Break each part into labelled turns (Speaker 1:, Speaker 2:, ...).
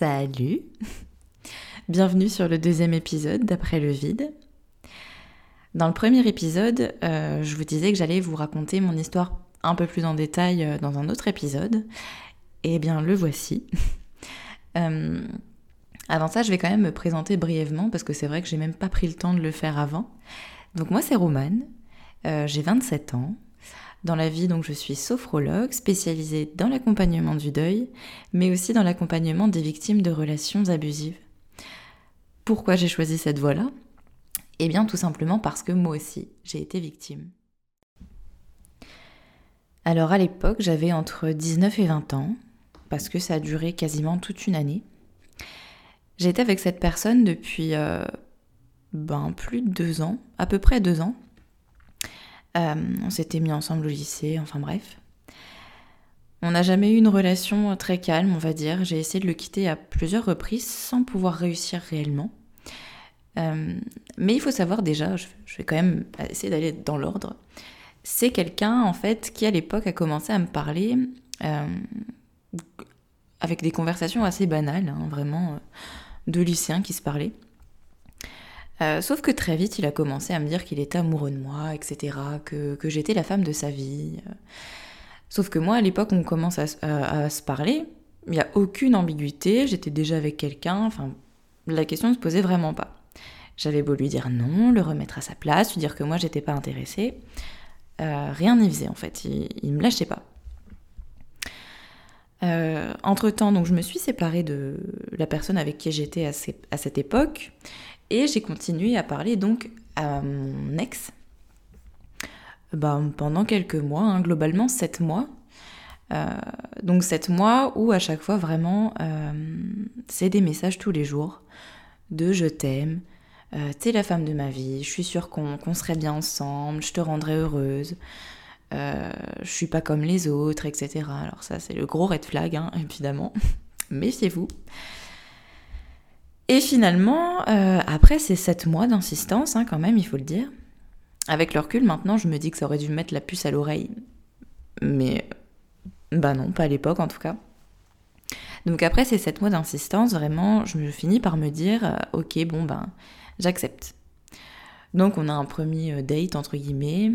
Speaker 1: Salut Bienvenue sur le deuxième épisode d'Après le vide. Dans le premier épisode, euh, je vous disais que j'allais vous raconter mon histoire un peu plus en détail euh, dans un autre épisode. Eh bien, le voici. Euh, avant ça, je vais quand même me présenter brièvement parce que c'est vrai que j'ai même pas pris le temps de le faire avant. Donc moi, c'est Romane, j'ai 27 ans. Dans la vie, donc, je suis sophrologue spécialisée dans l'accompagnement du deuil, mais aussi dans l'accompagnement des victimes de relations abusives. Pourquoi j'ai choisi cette voie-là? Eh bien, tout simplement parce que moi aussi, j'ai été victime. Alors, à l'époque, j'avais entre 19 et 20 ans, parce que ça a duré quasiment toute une année. J'étais avec cette personne depuis euh, ben, plus de deux ans, à peu près deux ans. Euh, on s'était mis ensemble au lycée, enfin bref. On n'a jamais eu une relation très calme, on va dire. J'ai essayé de le quitter à plusieurs reprises sans pouvoir réussir réellement. Euh, mais il faut savoir déjà, je, vais quand même essayer d'aller dans l'ordre. C'est quelqu'un en fait qui à l'époque a commencé à me parler euh, avec des conversations assez banales, hein, vraiment de lycéens qui se parlaient. Euh, sauf que très vite, il a commencé à me dire qu'il était amoureux de moi, etc., que, j'étais la femme de sa vie. Sauf que moi, à l'époque, on commence à, se parler, il n'y a aucune ambiguïté, j'étais déjà avec quelqu'un, enfin, la question ne se posait vraiment pas. J'avais beau lui dire non, le remettre à sa place, lui dire que moi, j'étais pas intéressée, euh, rien n'y faisait en fait, il, ne me lâchait pas. Euh, entre temps, donc je me suis séparée de la personne avec qui j'étais à, à, cette époque. Et j'ai continué à parler donc à mon ex ben, pendant quelques mois, hein, globalement sept mois. Euh, donc sept mois où à chaque fois vraiment euh, c'est des messages tous les jours de je t'aime, euh, t'es la femme de ma vie, je suis sûre qu'on serait bien ensemble, je te rendrai heureuse, je suis pas comme les autres, etc. Alors ça c'est le gros red flag hein, évidemment, méfiez-vous. Et finalement, euh, après ces sept mois d'insistance, hein, quand même, il faut le dire, avec le recul, maintenant, je me dis que ça aurait dû me mettre la puce à l'oreille. Mais, bah non, pas à l'époque en tout cas. Donc après ces sept mois d'insistance, vraiment, je finis par me dire, euh, ok, bon ben, j'accepte. Donc on a un premier euh, date entre guillemets,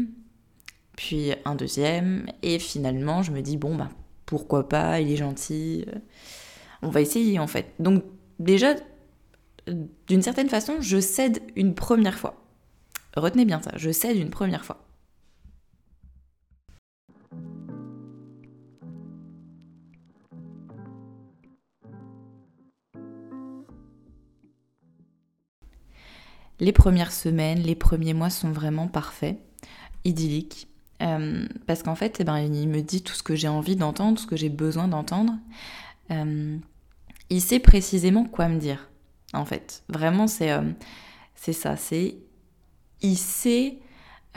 Speaker 1: puis un deuxième, et finalement je me dis bon ben pourquoi pas, il est gentil, on va essayer en fait. Donc déjà d'une certaine façon, je cède une première fois. Retenez bien ça, je cède une première fois. Les premières semaines, les premiers mois sont vraiment parfaits, idylliques. Euh, parce qu'en fait, eh ben, il me dit tout ce que j'ai envie d'entendre, tout ce que j'ai besoin d'entendre. Euh, il sait précisément quoi me dire en fait. Vraiment, c'est euh, c'est ça. C'est il sait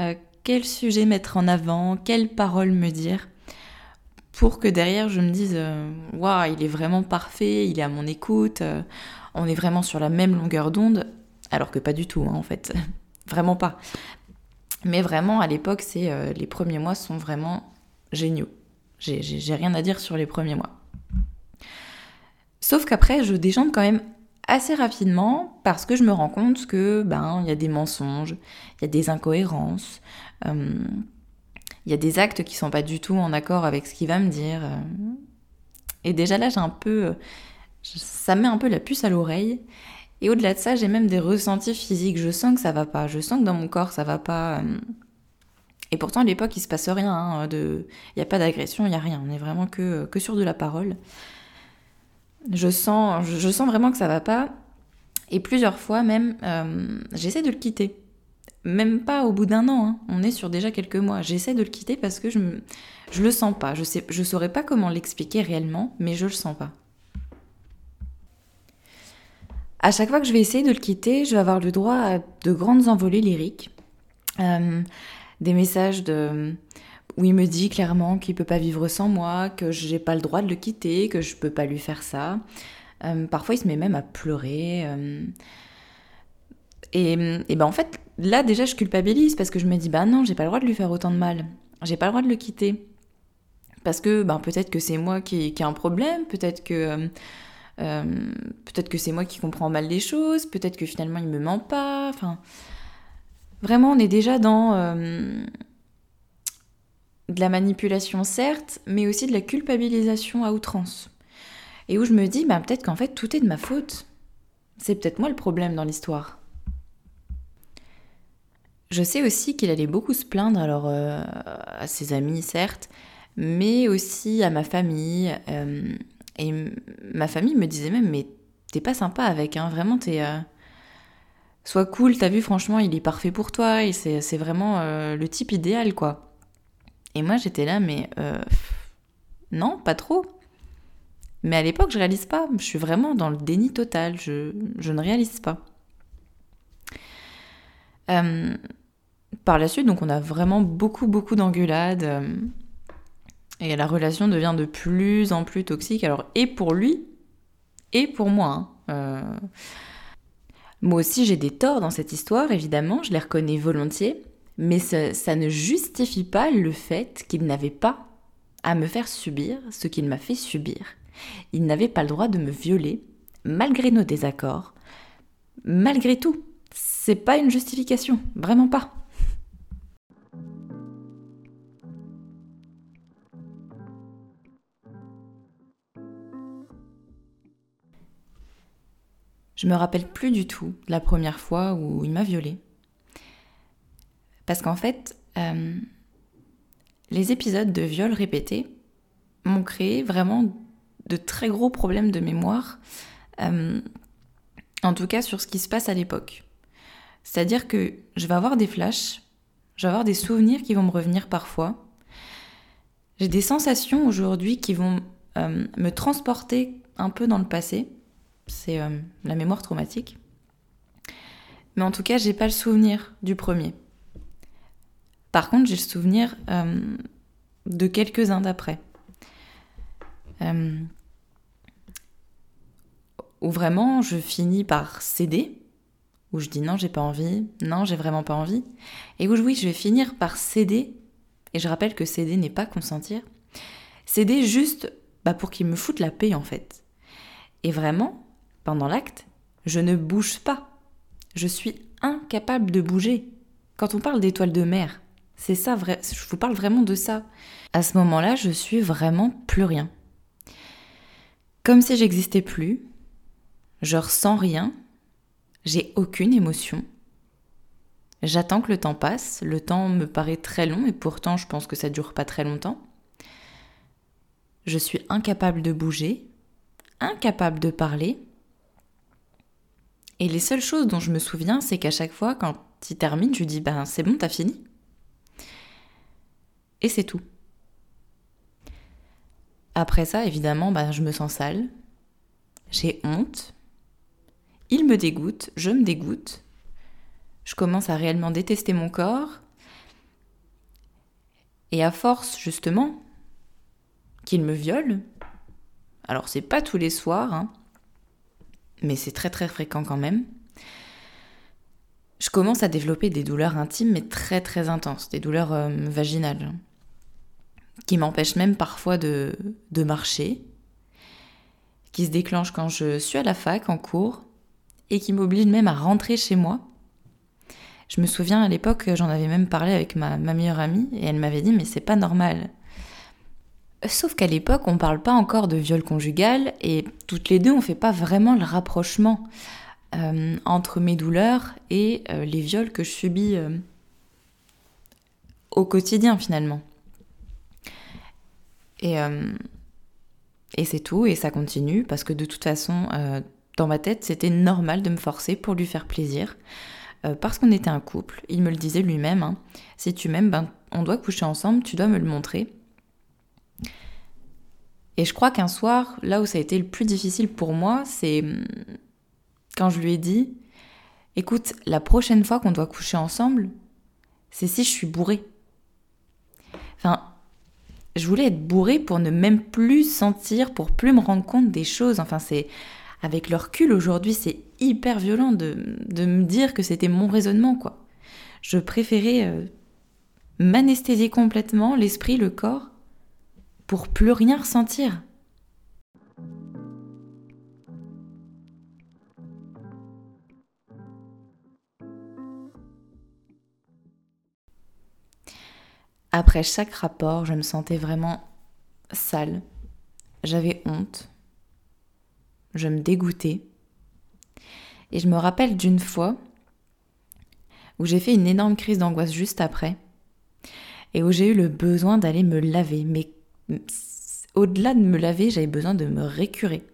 Speaker 1: euh, quel sujet mettre en avant, quelles paroles me dire, pour que derrière je me dise euh, waouh, il est vraiment parfait, il est à mon écoute, on est vraiment sur la même longueur d'onde, alors que pas du tout, hein, en fait. vraiment pas. Mais vraiment, à l'époque, c'est les premiers mois sont vraiment géniaux. J'ai rien à dire sur les premiers mois. Sauf qu'après, je déjante quand même assez rapidement parce que je me rends compte que ben il y a des mensonges, il y a des incohérences, euh, il y a des actes qui sont pas du tout en accord avec ce qu'il va me dire. Euh. Et déjà là, j'ai un peu ça met un peu la puce à l'oreille. Et au-delà de ça, j'ai même des ressentis physiques. Je sens que ça va pas. Je sens que dans mon corps, ça va pas. Euh. Et pourtant, à l'époque, il se passe rien. Hein, de... Il n'y a pas d'agression, il n'y a rien. On est vraiment que, que sur de la parole. Je sens, je sens vraiment que ça va pas. Et plusieurs fois même, euh, j'essaie de le quitter. Même pas au bout d'un an, hein. on est sur déjà quelques mois. J'essaie de le quitter parce que je, je le sens pas. Je sais, je saurais pas comment l'expliquer réellement, mais je le sens pas. À chaque fois que je vais essayer de le quitter, je vais avoir le droit à de grandes envolées lyriques. Euh, des messages de où il me dit clairement qu'il peut pas vivre sans moi, que j'ai pas le droit de le quitter, que je peux pas lui faire ça. Euh, parfois, il se met même à pleurer. Euh. et, et ben en fait, là déjà, je culpabilise parce que je me dis bah non, j'ai pas le droit de lui faire autant de mal. J'ai pas le droit de le quitter parce que ben peut-être que c'est moi qui, ai un problème, peut-être que peut-être que c'est moi qui comprends mal les choses, peut-être que finalement il me ment pas. Vraiment, on est déjà dans de la manipulation certes, mais aussi de la culpabilisation à outrance. Et où je me dis, bah, peut-être qu'en fait tout est de ma faute. C'est peut-être moi le problème dans l'histoire. Je sais aussi qu'il allait beaucoup se plaindre, alors euh, à ses amis certes, mais aussi à ma famille. Euh, et ma famille me disait même, mais t'es pas sympa avec, hein, vraiment, t'es. Euh, sois cool, t'as vu, franchement, il est parfait pour toi, et c'est vraiment le type idéal, quoi. Et moi, j'étais là, mais. non, pas trop. Mais à l'époque, je réalise pas. Je suis vraiment dans le déni total. Je, ne réalise pas. Euh, par la suite, donc on a vraiment beaucoup, beaucoup d'engueulades. Euh, et la relation devient de plus en plus toxique. Alors, et pour lui, et pour moi. Hein. Euh, moi aussi, j'ai des torts dans cette histoire, évidemment, je les reconnais volontiers. Mais ça, ne justifie pas le fait qu'il n'avait pas à me faire subir ce qu'il m'a fait subir. Il n'avait pas le droit de me violer, malgré nos désaccords. Malgré tout, c'est pas une justification, vraiment pas. Je me rappelle plus du tout la première fois où il m'a violée. Parce qu'en fait, euh, les épisodes de viol répétés m'ont créé vraiment de très gros problèmes de mémoire, euh, en tout cas sur ce qui se passe à l'époque. C'est-à-dire que je vais avoir des flashs, je vais avoir des souvenirs qui vont me revenir parfois. J'ai des sensations aujourd'hui qui vont euh, me transporter un peu dans le passé. C'est la mémoire traumatique. Mais en tout cas, j'ai pas le souvenir du premier. Par contre, j'ai le souvenir de quelques-uns d'après où vraiment je finis par céder, où je dis non, j'ai pas envie, non, j'ai vraiment pas envie, et où oui, je vais finir par céder, et je rappelle que céder n'est pas consentir, céder juste bah, pour qu'il me foute la paix en fait. Et vraiment, pendant l'acte, je ne bouge pas. Je suis incapable de bouger. Quand on parle d'étoiles de mer, c'est ça, je vous parle vraiment de ça. À ce moment-là, je suis vraiment plus rien. Comme si j'existais plus, je ressens rien, j'ai aucune émotion. J'attends que le temps passe, le temps me paraît très long et pourtant je pense que ça dure pas très longtemps. Je suis incapable de bouger, incapable de parler. Et les seules choses dont je me souviens, c'est qu'à chaque fois, quand il termine, je dis Ben c'est bon, t'as fini. Et c'est tout. Après ça, évidemment, ben, je me sens sale, j'ai honte, il me dégoûte, je me dégoûte. Je commence à réellement détester mon corps. Et à force, justement, qu'il me viole, alors c'est pas tous les soirs, hein, mais c'est très très fréquent quand même, je commence à développer des douleurs intimes mais très très intenses, des douleurs euh, vaginales, qui m'empêchent même parfois de, de marcher, qui se déclenchent quand je suis à la fac en cours, et qui m'oblige même à rentrer chez moi. Je me souviens à l'époque, j'en avais même parlé avec ma, meilleure amie et elle m'avait dit mais c'est pas normal. Sauf qu'à l'époque, on parle pas encore de viol conjugal et toutes les deux, on fait pas vraiment le rapprochement euh, entre mes douleurs et euh, les viols que je subis euh, au quotidien finalement. Et, et c'est tout, et ça continue, parce que de toute façon, dans ma tête, c'était normal de me forcer pour lui faire plaisir. Euh, parce qu'on était un couple, il me le disait lui-même, hein. si tu m'aimes, ben, on doit coucher ensemble, tu dois me le montrer. Et je crois qu'un soir, là où ça a été le plus difficile pour moi, c'est hum, quand je lui ai dit, écoute, la prochaine fois qu'on doit coucher ensemble, c'est si je suis bourrée. Enfin, je voulais être bourrée pour ne même plus sentir, pour plus me rendre compte des choses. Enfin, c'est avec le recul aujourd'hui, c'est hyper violent de, me dire que c'était mon raisonnement, quoi. Je préférais euh, m'anesthésier complètement, l'esprit, le corps, pour plus rien ressentir. Après chaque rapport, je me sentais vraiment sale. J'avais honte. Je me dégoûtais. Et je me rappelle d'une fois où j'ai fait une énorme crise d'angoisse juste après et où j'ai eu le besoin d'aller me laver. Mais au-delà de me laver, j'avais besoin de me récurer.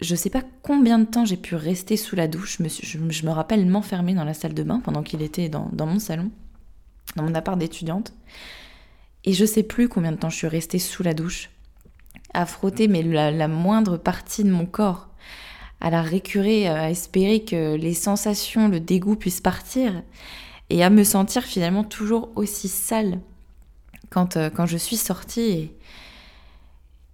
Speaker 1: Je sais pas combien de temps j'ai pu rester sous la douche. Je me, rappelle m'enfermer dans la salle de bain pendant qu'il était dans, mon salon, dans mon appart d'étudiante. Et je sais plus combien de temps je suis restée sous la douche, à frotter mais la moindre partie de mon corps à la récurer, à espérer que les sensations, le dégoût puissent partir et à me sentir finalement toujours aussi sale quand, euh, quand je suis sortie et,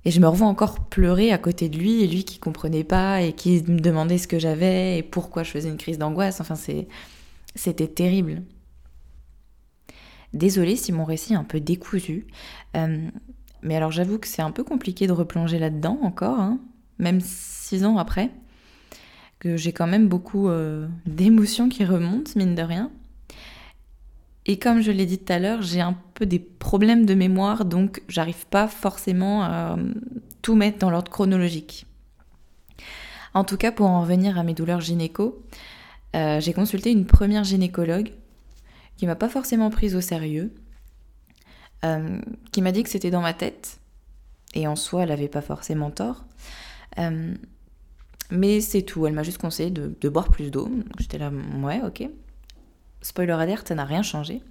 Speaker 1: et, je me revois encore pleurer à côté de lui et lui qui comprenait pas et qui me demandait ce que j'avais et pourquoi je faisais une crise d'angoisse. Enfin, c'était terrible. Désolée si mon récit est un peu décousu, euh, mais alors j'avoue que c'est un peu compliqué de replonger là-dedans encore, hein, même six ans après que j'ai quand même beaucoup euh, d'émotions qui remontent, mine de rien. Et comme je l'ai dit tout à l'heure, j'ai un peu des problèmes de mémoire, donc j'arrive pas forcément à euh, tout mettre dans l'ordre chronologique. En tout cas, pour en revenir à mes douleurs gynéco, j'ai consulté une première gynécologue qui m'a pas forcément prise au sérieux, qui m'a dit que c'était dans ma tête, et en soi, elle avait pas forcément tort. Mais c'est tout, elle m'a juste conseillé de, boire plus d'eau. J'étais là, ouais, ok. Spoiler alert, ça n'a rien changé.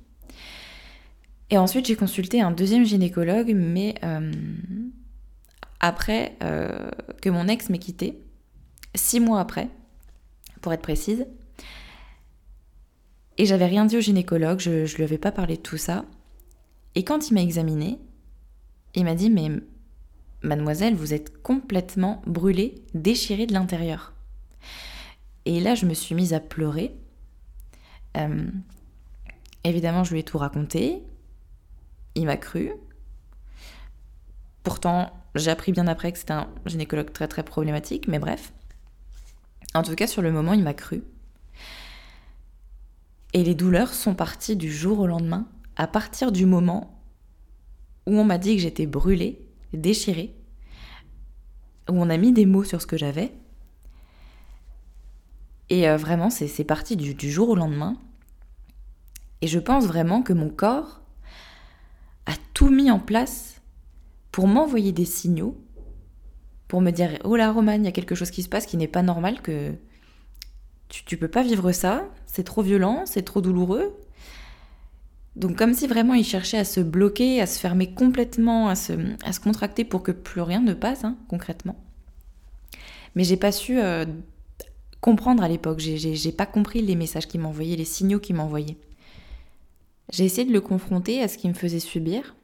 Speaker 1: Et ensuite, j'ai consulté un deuxième gynécologue, mais euh, après euh, que mon ex m'ait quitté, six mois après, pour être précise. Et j'avais rien dit au gynécologue, je, ne lui avais pas parlé de tout ça. Et quand il m'a examiné, il m'a dit Mais Mademoiselle, vous êtes complètement brûlée, déchirée de l'intérieur. Et là, je me suis mise à pleurer. Euh, évidemment, je lui ai tout raconté. Il m'a cru. Pourtant, j'ai appris bien après que c'était un gynécologue très très problématique, mais bref. En tout cas, sur le moment, il m'a cru. Et les douleurs sont parties du jour au lendemain, à partir du moment où on m'a dit que j'étais brûlée déchiré, où on a mis des mots sur ce que j'avais. Et euh, vraiment, c'est parti du, du jour au lendemain. Et je pense vraiment que mon corps a tout mis en place pour m'envoyer des signaux, pour me dire Oh là, Romane, il y a quelque chose qui se passe qui n'est pas normal, que tu, tu peux pas vivre ça, c'est trop violent, c'est trop douloureux, donc comme si vraiment il cherchait à se bloquer, à se fermer complètement, à se, à se contracter pour que plus rien ne passe, hein, concrètement. Mais j'ai pas su euh, comprendre à l'époque, j'ai pas compris les messages qu'il m'envoyait, les signaux qu'il m'envoyait. J'ai essayé de le confronter à ce qu'il me faisait subir.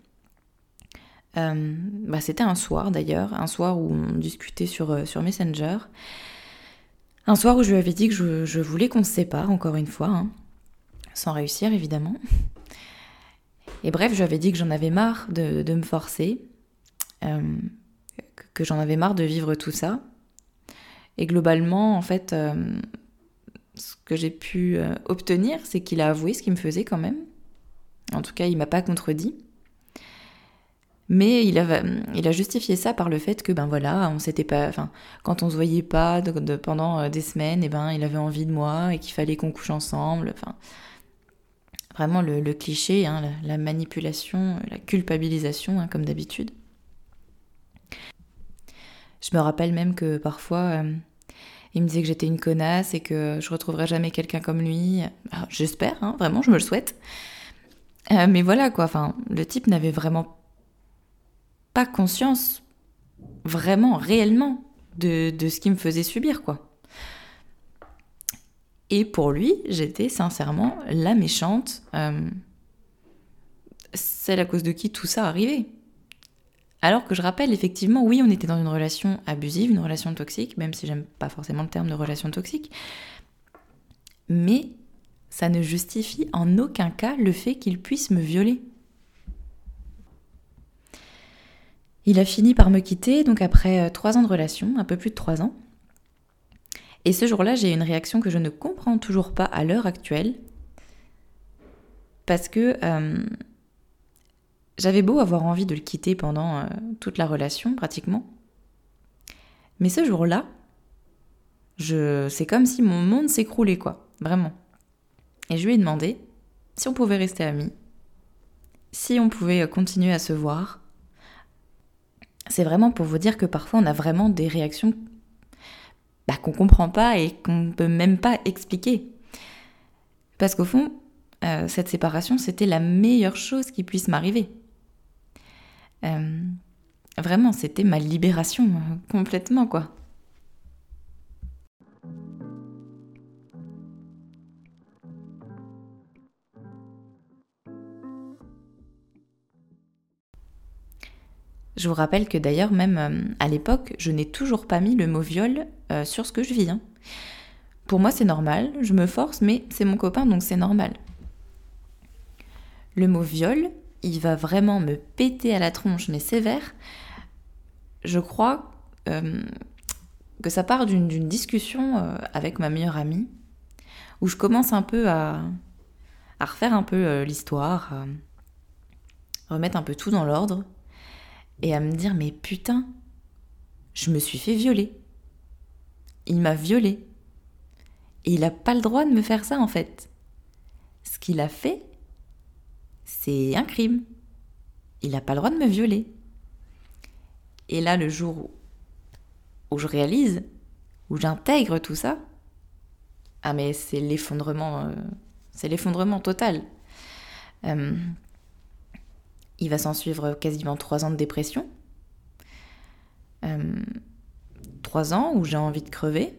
Speaker 1: Euh, bah, C'était un soir d'ailleurs, un soir où on discutait sur, euh, sur Messenger. Un soir où je lui avais dit que je, voulais qu'on se sépare, encore une fois, hein, sans réussir évidemment. Et bref, je lui avais dit que j'en avais marre de, me forcer, euh, que j'en avais marre de vivre tout ça. Et globalement, en fait, euh, ce que j'ai pu euh, obtenir, c'est qu'il a avoué ce qu'il me faisait quand même. En tout cas, il m'a pas contredit. Mais il a, justifié ça par le fait que, ben voilà, on s'était pas, enfin, quand on se voyait pas pendant des semaines, et eh ben, il avait envie de moi et qu'il fallait qu'on couche ensemble. Enfin, vraiment le, cliché, hein, la, manipulation, la culpabilisation, hein, comme d'habitude. Je me rappelle même que parfois, euh, il me disait que j'étais une connasse et que je retrouverais jamais quelqu'un comme lui. J'espère, hein, vraiment, je me le souhaite. Euh, mais voilà quoi, enfin, le type n'avait vraiment pas conscience, vraiment, réellement, de, de ce qu'il me faisait subir, quoi. Et pour lui, j'étais sincèrement la méchante, euh, celle à cause de qui tout ça arrivait. Alors que je rappelle, effectivement, oui, on était dans une relation abusive, une relation toxique, même si j'aime pas forcément le terme de relation toxique. Mais ça ne justifie en aucun cas le fait qu'il puisse me violer. Il a fini par me quitter, donc après euh, trois ans de relation, un peu plus de trois ans. Et ce jour-là, j'ai une réaction que je ne comprends toujours pas à l'heure actuelle. Parce que euh, J'avais beau avoir envie de le quitter pendant toute la relation, pratiquement. Mais ce jour-là, je... c'est comme si mon monde s'écroulait, quoi. Vraiment. Et je lui ai demandé si on pouvait rester amis, si on pouvait continuer à se voir. C'est vraiment pour vous dire que parfois on a vraiment des réactions bah, qu'on comprend pas et qu'on ne peut même pas expliquer. Parce qu'au fond, euh, cette séparation, c'était la meilleure chose qui puisse m'arriver. Euh, vraiment, c'était ma libération euh, complètement, quoi. Je vous rappelle que d'ailleurs, même euh, à l'époque, je n'ai toujours pas mis le mot viol euh, sur ce que je vis. Hein. Pour moi, c'est normal, je me force, mais c'est mon copain, donc c'est normal. Le mot viol, il va vraiment me péter à la tronche, mais sévère. Je crois euh, que ça part d'une discussion avec ma meilleure amie, où je commence un peu à, à refaire un peu l'histoire, remettre un peu tout dans l'ordre et à me dire mais putain, je me suis fait violer. Il m'a violé. Et il n'a pas le droit de me faire ça en fait. Ce qu'il a fait, c'est un crime. Il n'a pas le droit de me violer. Et là, le jour où, je réalise, où j'intègre tout ça, ah mais c'est l'effondrement, euh, c'est l'effondrement total. Euh, il va s'en suivre quasiment trois ans de dépression. Euh, trois ans où j'ai envie de crever,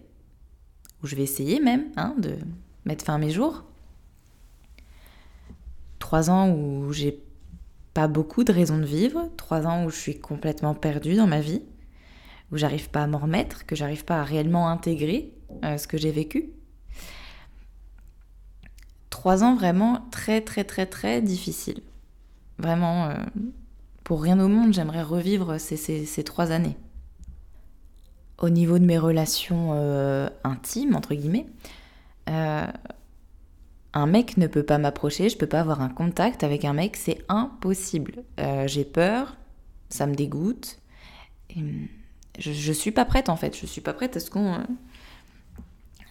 Speaker 1: où je vais essayer même hein, de mettre fin à mes jours. Trois ans où j'ai pas beaucoup de raisons de vivre, trois ans où je suis complètement perdue dans ma vie, où j'arrive pas à m'en remettre, que j'arrive pas à réellement intégrer euh, ce que j'ai vécu. Trois ans vraiment très très très très difficiles. Vraiment, euh, pour rien au monde, j'aimerais revivre ces, trois années. Au niveau de mes relations euh, intimes, entre guillemets, euh, un mec ne peut pas m'approcher, je peux pas avoir un contact avec un mec, c'est impossible. J'ai peur, ça me dégoûte. je, je suis pas prête en fait, je suis pas prête à ce qu'on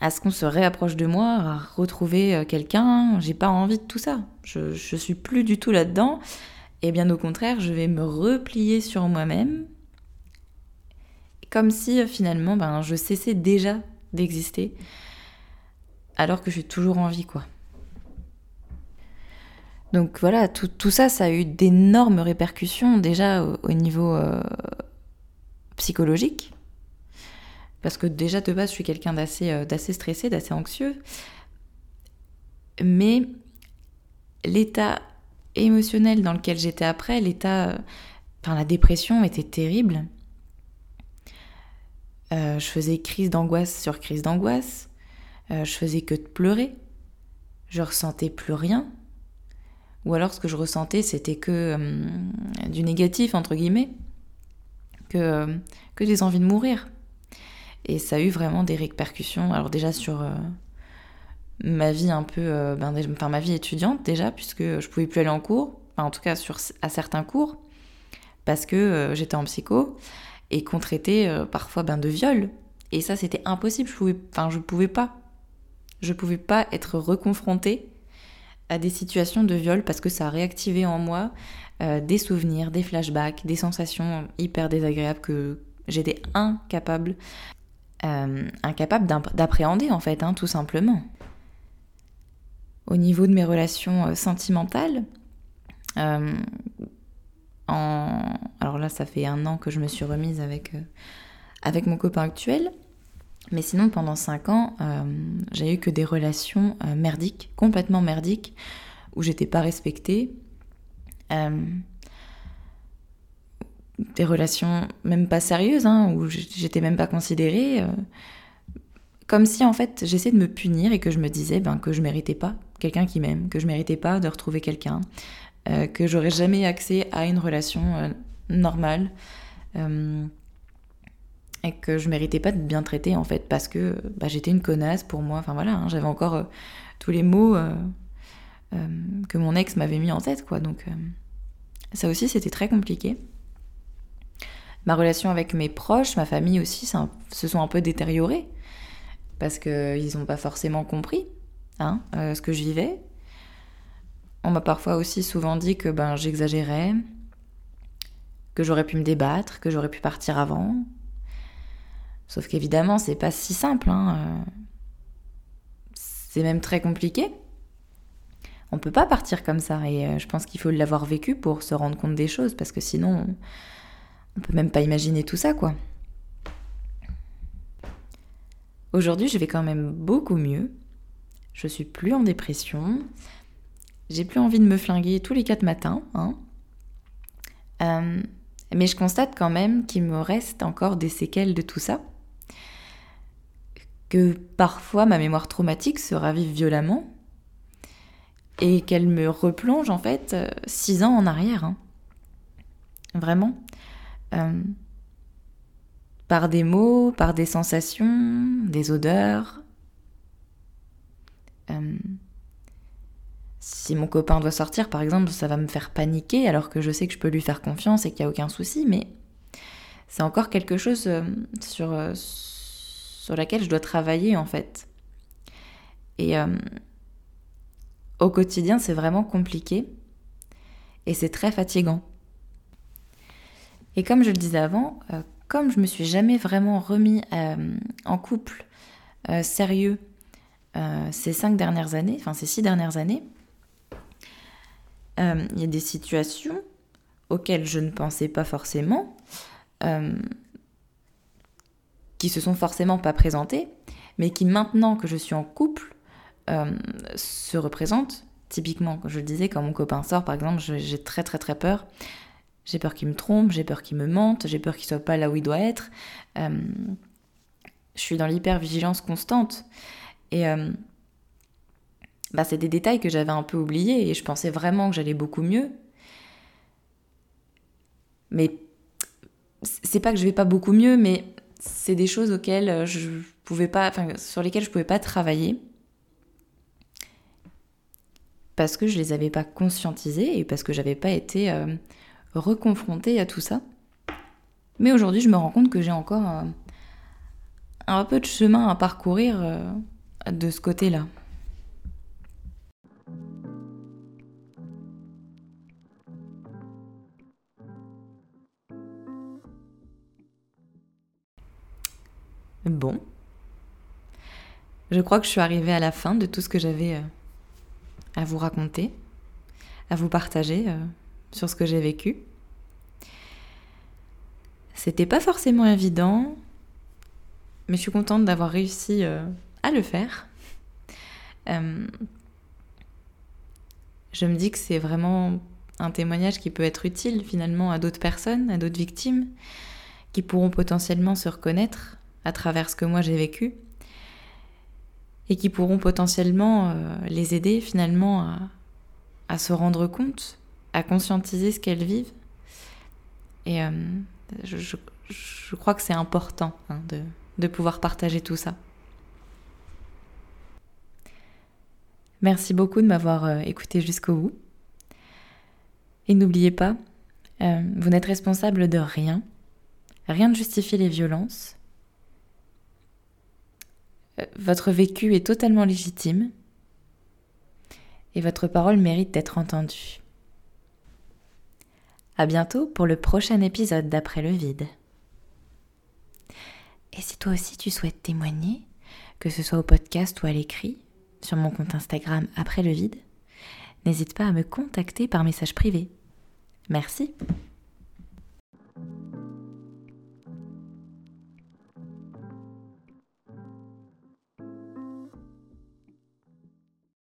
Speaker 1: à ce qu'on se réapproche de moi, à retrouver euh, quelqu'un. J'ai pas envie de tout ça. Je, je suis plus du tout là-dedans. Et bien au contraire, je vais me replier sur moi-même. Comme si euh, finalement, ben, je cessais déjà d'exister. Alors que j'ai toujours en vie, quoi. Donc voilà, tout, ça, ça a eu d'énormes répercussions déjà au, niveau euh, psychologique parce que déjà de base je suis quelqu'un d'assez euh, d'assez stressé, d'assez anxieux, mais l'état émotionnel dans lequel j'étais après, l'état, euh, enfin la dépression était terrible. Euh, je faisais crise d'angoisse sur crise d'angoisse, je faisais que de pleurer, je ressentais plus rien, ou alors ce que je ressentais c'était que du négatif entre guillemets, que, que des envies de mourir. Et ça a eu vraiment des répercussions. Alors déjà sur euh, ma vie un peu, euh, ben, enfin ma vie étudiante déjà, puisque je pouvais plus aller en cours, en tout cas sur, à certains cours, parce que euh, j'étais en psycho et qu'on traitait parfois ben, de viol. Et ça c'était impossible, je pouvais, enfin je pouvais pas. Pouvais pas être reconfrontée à des situations de viol parce que ça a réactivé en moi des souvenirs, des flashbacks, des sensations hyper désagréables que j'étais incapable euh, incapable d'appréhender en fait, hein, tout simplement. Au niveau de mes relations euh, sentimentales, euh, alors là ça fait un an que je me suis remise avec, avec mon copain actuel, mais sinon pendant cinq ans j'ai eu que des relations merdiques, complètement merdiques, où j'étais pas respectée des relations même pas sérieuses, hein, où j'étais même pas considérée, euh, comme si en fait j'essayais de me punir et que je me disais ben, que je méritais pas quelqu'un qui m'aime, que je méritais pas de retrouver quelqu'un, euh, que j'aurais jamais accès à une relation euh, normale et que je méritais pas de bien traiter en fait parce que bah, j'étais une connasse pour moi. Enfin voilà, hein, j'avais encore tous les mots que mon ex m'avait mis en tête quoi. Donc Ça aussi, c'était très compliqué. Ma relation avec mes proches, ma famille aussi, se sont un peu détériorées parce qu'ils n'ont pas forcément compris hein, euh, ce que je vivais. On m'a parfois aussi souvent dit que ben, j'exagérais, que j'aurais pu me débattre, que j'aurais pu partir avant. Sauf qu'évidemment, c'est pas si simple. Hein. Euh. C'est même très compliqué. On peut pas partir comme ça et euh, je pense qu'il faut l'avoir vécu pour se rendre compte des choses parce que sinon on peut même pas imaginer tout ça quoi. Aujourd'hui, je vais quand même beaucoup mieux. Je suis plus en dépression. J'ai plus envie de me flinguer tous les quatre matins. Hein. Euh, mais je constate quand même qu'il me reste encore des séquelles de tout ça. Que parfois ma mémoire traumatique se ravive violemment. Et qu'elle me replonge en fait six ans en arrière. Hein. Vraiment. Euh, par des mots, par des sensations, des odeurs. Euh, si mon copain doit sortir, par exemple, ça va me faire paniquer alors que je sais que je peux lui faire confiance et qu'il n'y a aucun souci, mais c'est encore quelque chose euh, sur, sur laquelle je dois travailler en fait. Et au quotidien, c'est vraiment compliqué et c'est très fatigant. Et comme je le disais avant, comme je me suis jamais vraiment remis euh, en couple euh, sérieux euh, ces cinq dernières années, enfin ces six dernières années, il y a des situations auxquelles je ne pensais pas forcément, qui se sont forcément pas présentées, mais qui maintenant que je suis en couple se représentent. Typiquement, comme je le disais, quand mon copain sort, par exemple, j'ai très très très peur j'ai peur qu'il me trompe, j'ai peur qu'il me mente, j'ai peur qu'il soit pas là où il doit être. Euh, je suis dans l'hypervigilance constante. Et euh, bah, c'est des détails que j'avais un peu oubliés et je pensais vraiment que j'allais beaucoup mieux. Mais c'est pas que je vais pas beaucoup mieux, mais c'est des choses auxquelles je pouvais pas, sur lesquelles je pouvais pas travailler parce que je les avais pas conscientisées et parce que j'avais pas été euh, reconfrontée à tout ça. Mais aujourd'hui, je me rends compte que j'ai encore euh, un, peu de chemin à parcourir euh, de ce côté-là. Bon. Je crois que je suis arrivée à la fin de tout ce que j'avais euh, à vous raconter, à vous partager sur ce que j'ai vécu. C'était pas forcément évident, mais je suis contente d'avoir réussi euh, à le faire. Euh, je me dis que c'est vraiment un témoignage qui peut être utile finalement à d'autres personnes, à d'autres victimes, qui pourront potentiellement se reconnaître à travers ce que moi j'ai vécu et qui pourront potentiellement euh, les aider finalement à se rendre compte à conscientiser ce qu'elles vivent. Et euh, je, crois que c'est important hein, de, pouvoir partager tout ça. Merci beaucoup de m'avoir euh, écouté jusqu'au bout. Et n'oubliez pas, euh, vous n'êtes responsable de rien. Rien ne justifie les violences. Votre vécu est totalement légitime. Et votre parole mérite d'être entendue. À bientôt pour le prochain épisode d'Après le vide. Et si toi aussi tu souhaites témoigner, que ce soit au podcast ou à l'écrit, sur mon compte Instagram Après le vide, n'hésite pas à me contacter par message privé. Merci.